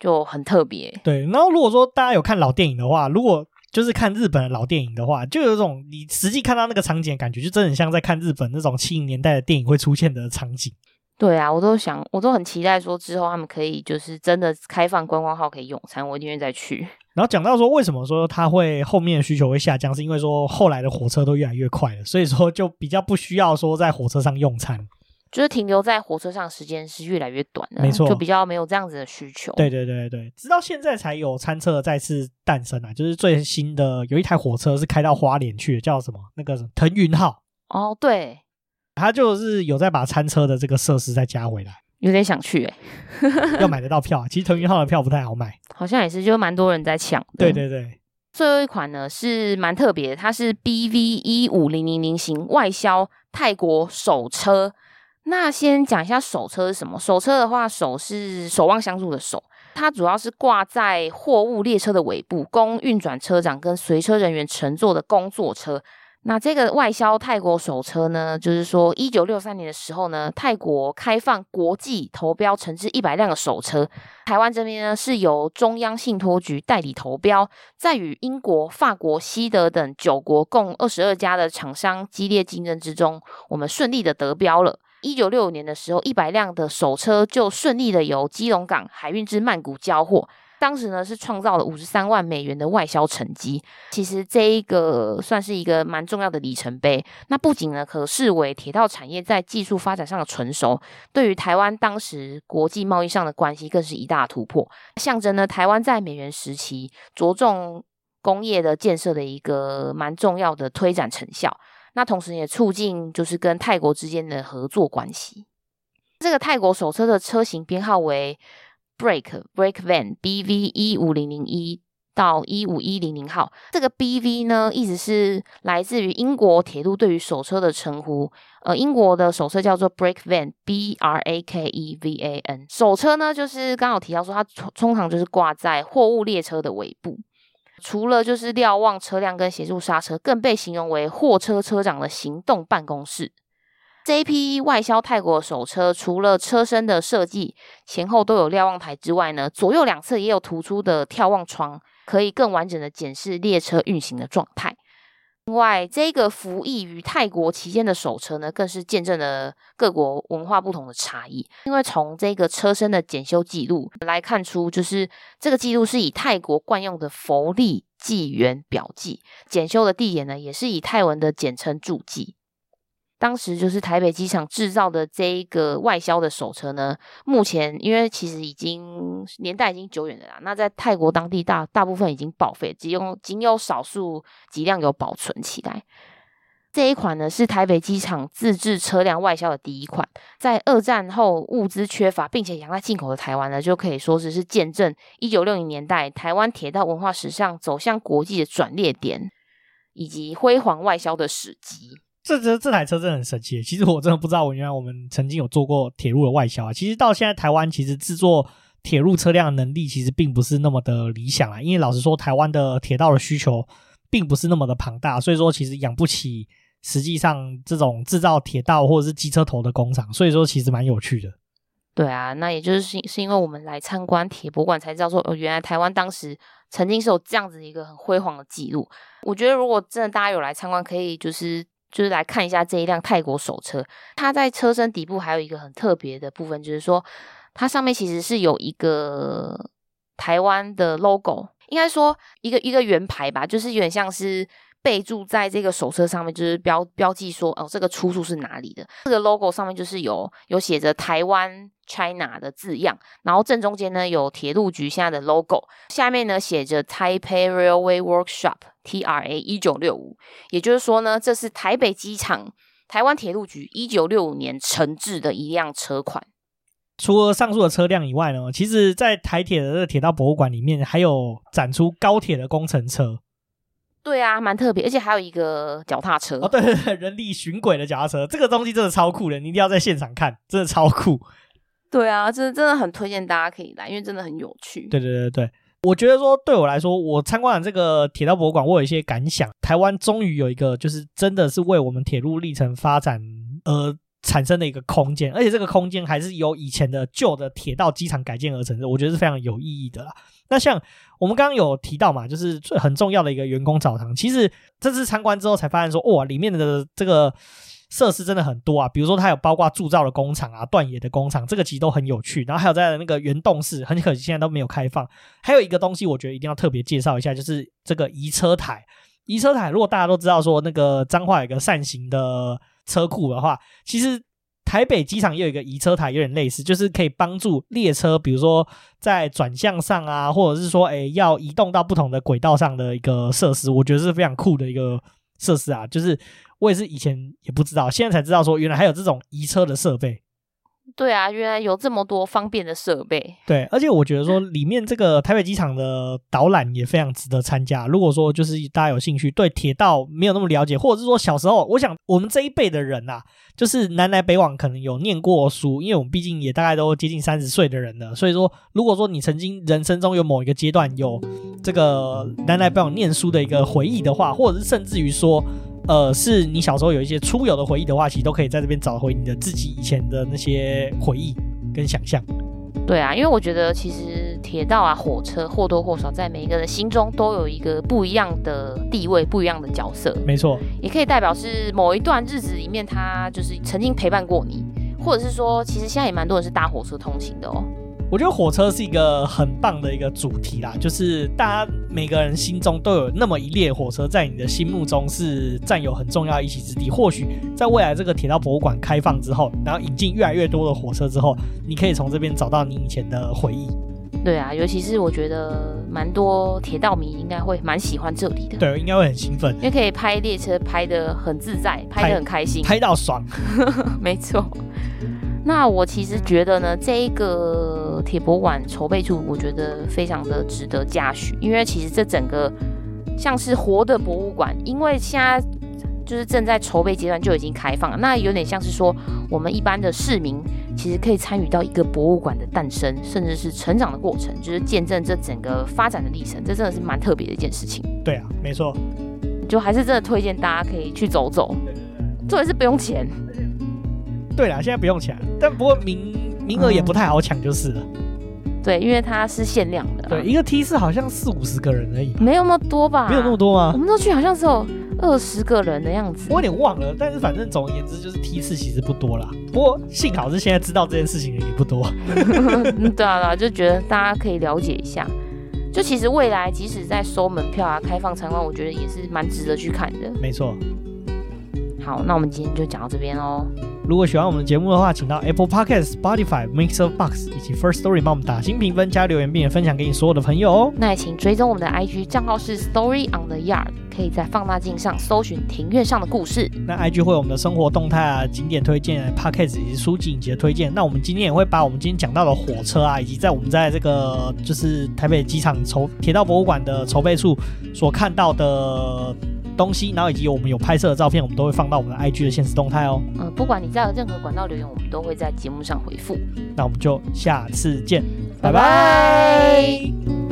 S1: 就很特别。
S2: 对，然后如果说大家有看老电影的话，如果就是看日本的老电影的话，就有种你实际看到那个场景的感觉，就真的很像在看日本那种七零年代的电影会出现的场景。
S1: 对啊，我都想，我都很期待说之后他们可以就是真的开放观光号可以用餐，我一定会再去。*laughs*
S2: 然后讲到说为什么说它会后面的需求会下降，是因为说后来的火车都越来越快了，所以说就比较不需要说在火车上用餐。
S1: 就是停留在火车上时间是越来越短的，
S2: 没错，
S1: 就比较没有这样子的需求。
S2: 对对对对，直到现在才有餐车再次诞生啊！就是最新的有一台火车是开到花莲去的，叫什么？那个腾云号。
S1: 哦，对，
S2: 他就是有在把餐车的这个设施再加回来，
S1: 有点想去哎、欸，*laughs*
S2: 要买得到票。其实腾云号的票不太好买，
S1: 好像也是，就蛮多人在抢。
S2: 对对对，
S1: 最后一款呢是蛮特别的，它是 BV 一五零零零型外销泰国首车。那先讲一下手车是什么？手车的话，手是守望相助的手，它主要是挂在货物列车的尾部，供运转车长跟随车人员乘坐的工作车。那这个外销泰国手车呢，就是说，一九六三年的时候呢，泰国开放国际投标，承制一百辆的手车。台湾这边呢，是由中央信托局代理投标，在与英国、法国、西德等九国共二十二家的厂商激烈竞争之中，我们顺利的得标了。一九六五年的时候，一百辆的首车就顺利的由基隆港海运至曼谷交货。当时呢，是创造了五十三万美元的外销成绩。其实这一个算是一个蛮重要的里程碑。那不仅呢，可视为铁道产业在技术发展上的成熟，对于台湾当时国际贸易上的关系更是一大突破，象征呢台湾在美元时期着重工业的建设的一个蛮重要的推展成效。那同时也促进就是跟泰国之间的合作关系。这个泰国手车的车型编号为。Break Break Van BV 一五零零一到一五一零零号，这个 BV 呢，意思是来自于英国铁路对于手车的称呼。呃，英国的手车叫做 Break Van，B R A K E V A N。手车呢，就是刚好提到说，它通常就是挂在货物列车的尾部，除了就是瞭望车辆跟协助刹车，更被形容为货车车长的行动办公室。这一批外销泰国手车，除了车身的设计前后都有瞭望台之外呢，左右两侧也有突出的眺望窗，可以更完整的检视列车运行的状态。另外，这个服役于泰国期间的手车呢，更是见证了各国文化不同的差异。因为从这个车身的检修记录来看出，就是这个记录是以泰国惯用的佛历纪元表记，检修的地点呢，也是以泰文的简称注记。当时就是台北机场制造的这一个外销的手车呢，目前因为其实已经年代已经久远了啦，那在泰国当地大大部分已经报废，只用仅有少数几辆有保存起来。这一款呢是台北机场自制车辆外销的第一款，在二战后物资缺乏并且仰赖进口的台湾呢，就可以说是是见证一九六零年代台湾铁道文化史上走向国际的转捩点，以及辉煌外销的史迹。
S2: 这这这台车真的很神奇。其实我真的不知道，我原来我们曾经有做过铁路的外销啊。其实到现在，台湾其实制作铁路车辆能力其实并不是那么的理想啊。因为老实说，台湾的铁道的需求并不是那么的庞大，所以说其实养不起实际上这种制造铁道或者是机车头的工厂。所以说其实蛮有趣的。
S1: 对啊，那也就是是因为我们来参观铁博馆才知道说，哦，原来台湾当时曾经是有这样子一个很辉煌的记录。我觉得如果真的大家有来参观，可以就是。就是来看一下这一辆泰国手车，它在车身底部还有一个很特别的部分，就是说它上面其实是有一个台湾的 logo，应该说一个一个圆牌吧，就是有点像是。备注在这个手册上面，就是标标记说，哦，这个出处是哪里的？这个 logo 上面就是有有写着台湾 China 的字样，然后正中间呢有铁路局现在的 logo，下面呢写着 Taipei Railway Workshop TRA 一九六五，也就是说呢，这是台北机场台湾铁路局一九六五年承制的一辆车款。
S2: 除了上述的车辆以外呢，其实在台铁的铁道博物馆里面，还有展出高铁的工程车。
S1: 对啊，蛮特别，而且还有一个脚踏车
S2: 哦，对对对，人力巡轨的脚踏车，这个东西真的超酷的，你一定要在现场看，真的超酷。
S1: 对啊，真的真的很推荐大家可以来，因为真的很有趣。
S2: 对对对对，我觉得说对我来说，我参观了这个铁道博物馆，我有一些感想。台湾终于有一个，就是真的是为我们铁路历程发展而产生的一个空间，而且这个空间还是由以前的旧的铁道机场改建而成的，我觉得是非常有意义的啦。那像我们刚刚有提到嘛，就是最很重要的一个员工澡堂。其实这次参观之后才发现说，哇，里面的这个设施真的很多啊。比如说它有包括铸造的工厂啊、锻冶的工厂，这个其实都很有趣。然后还有在那个原洞室，很可惜现在都没有开放。还有一个东西，我觉得一定要特别介绍一下，就是这个移车台。移车台，如果大家都知道说那个彰化有个扇形的车库的话，其实。台北机场也有一个移车台，有点类似，就是可以帮助列车，比如说在转向上啊，或者是说，诶要移动到不同的轨道上的一个设施，我觉得是非常酷的一个设施啊。就是我也是以前也不知道，现在才知道说，原来还有这种移车的设备。
S1: 对啊，原来有这么多方便的设备。
S2: 对，而且我觉得说 *laughs* 里面这个台北机场的导览也非常值得参加。如果说就是大家有兴趣，对铁道没有那么了解，或者是说小时候，我想我们这一辈的人啊，就是南来北往，可能有念过书，因为我们毕竟也大概都接近三十岁的人了。所以说，如果说你曾经人生中有某一个阶段有这个南来北往念书的一个回忆的话，或者是甚至于说。呃，是你小时候有一些出游的回忆的话，其实都可以在这边找回你的自己以前的那些回忆跟想象。
S1: 对啊，因为我觉得其实铁道啊、火车或多或少在每一个人心中都有一个不一样的地位、不一样的角色。
S2: 没错，
S1: 也可以代表是某一段日子里面，他就是曾经陪伴过你，或者是说，其实现在也蛮多人是搭火车通勤的哦。
S2: 我觉得火车是一个很棒的一个主题啦，就是大家每个人心中都有那么一列火车，在你的心目中是占有很重要一席之地。或许在未来这个铁道博物馆开放之后，然后引进越来越多的火车之后，你可以从这边找到你以前的回忆。
S1: 对啊，尤其是我觉得蛮多铁道迷应该会蛮喜欢这里的。
S2: 对，应该会很兴奋，
S1: 因为可以拍列车拍的很自在，拍的很开心，
S2: 拍，拍到爽。*laughs*
S1: 没错。那我其实觉得呢，这一个铁博馆筹备处，我觉得非常的值得嘉许，因为其实这整个像是活的博物馆，因为现在就是正在筹备阶段就已经开放了，那有点像是说我们一般的市民其实可以参与到一个博物馆的诞生，甚至是成长的过程，就是见证这整个发展的历程，这真的是蛮特别的一件事情。
S2: 对啊，没错，
S1: 就还是真的推荐大家可以去走走，重点是不用钱。
S2: 对啦，现在不用钱，但不过名名额也不太好抢，就是了、
S1: 嗯。对，因为它是限量的。
S2: 对，一个梯次好像四五十个人而已，
S1: 没有那么多吧？
S2: 没有那么多吗？
S1: 我们都去好像只有二十个人的样子。
S2: 我有点忘了，但是反正总而言之就是梯次其实不多啦。不过幸好是现在知道这件事情的人也不多。*laughs*
S1: 对啊，对啊，就觉得大家可以了解一下。就其实未来即使在收门票啊、开放参观，我觉得也是蛮值得去看的。
S2: 没错。
S1: 好，那我们今天就讲到这边喽。
S2: 如果喜欢我们的节目的话，请到 Apple Podcast、Spotify、Mixer Box 以及 First Story 帮我们打新评分、加留言，并且分享给你所有的朋友哦。
S1: 那也请追踪我们的 IG 账号是 Story on the Yard，可以在放大镜上搜寻庭院上的故事。
S2: 那 IG 会有我们的生活动态啊、景点推荐、Podcast 以及书籍影集的推荐。那我们今天也会把我们今天讲到的火车啊，以及在我们在这个就是台北机场筹铁道博物馆的筹备处所看到的。东西，然后以及我们有拍摄的照片，我们都会放到我们的 IG 的现实动态哦。
S1: 嗯，不管你在任何管道留言，我们都会在节目上回复。
S2: 那我们就下次见，
S1: 拜拜。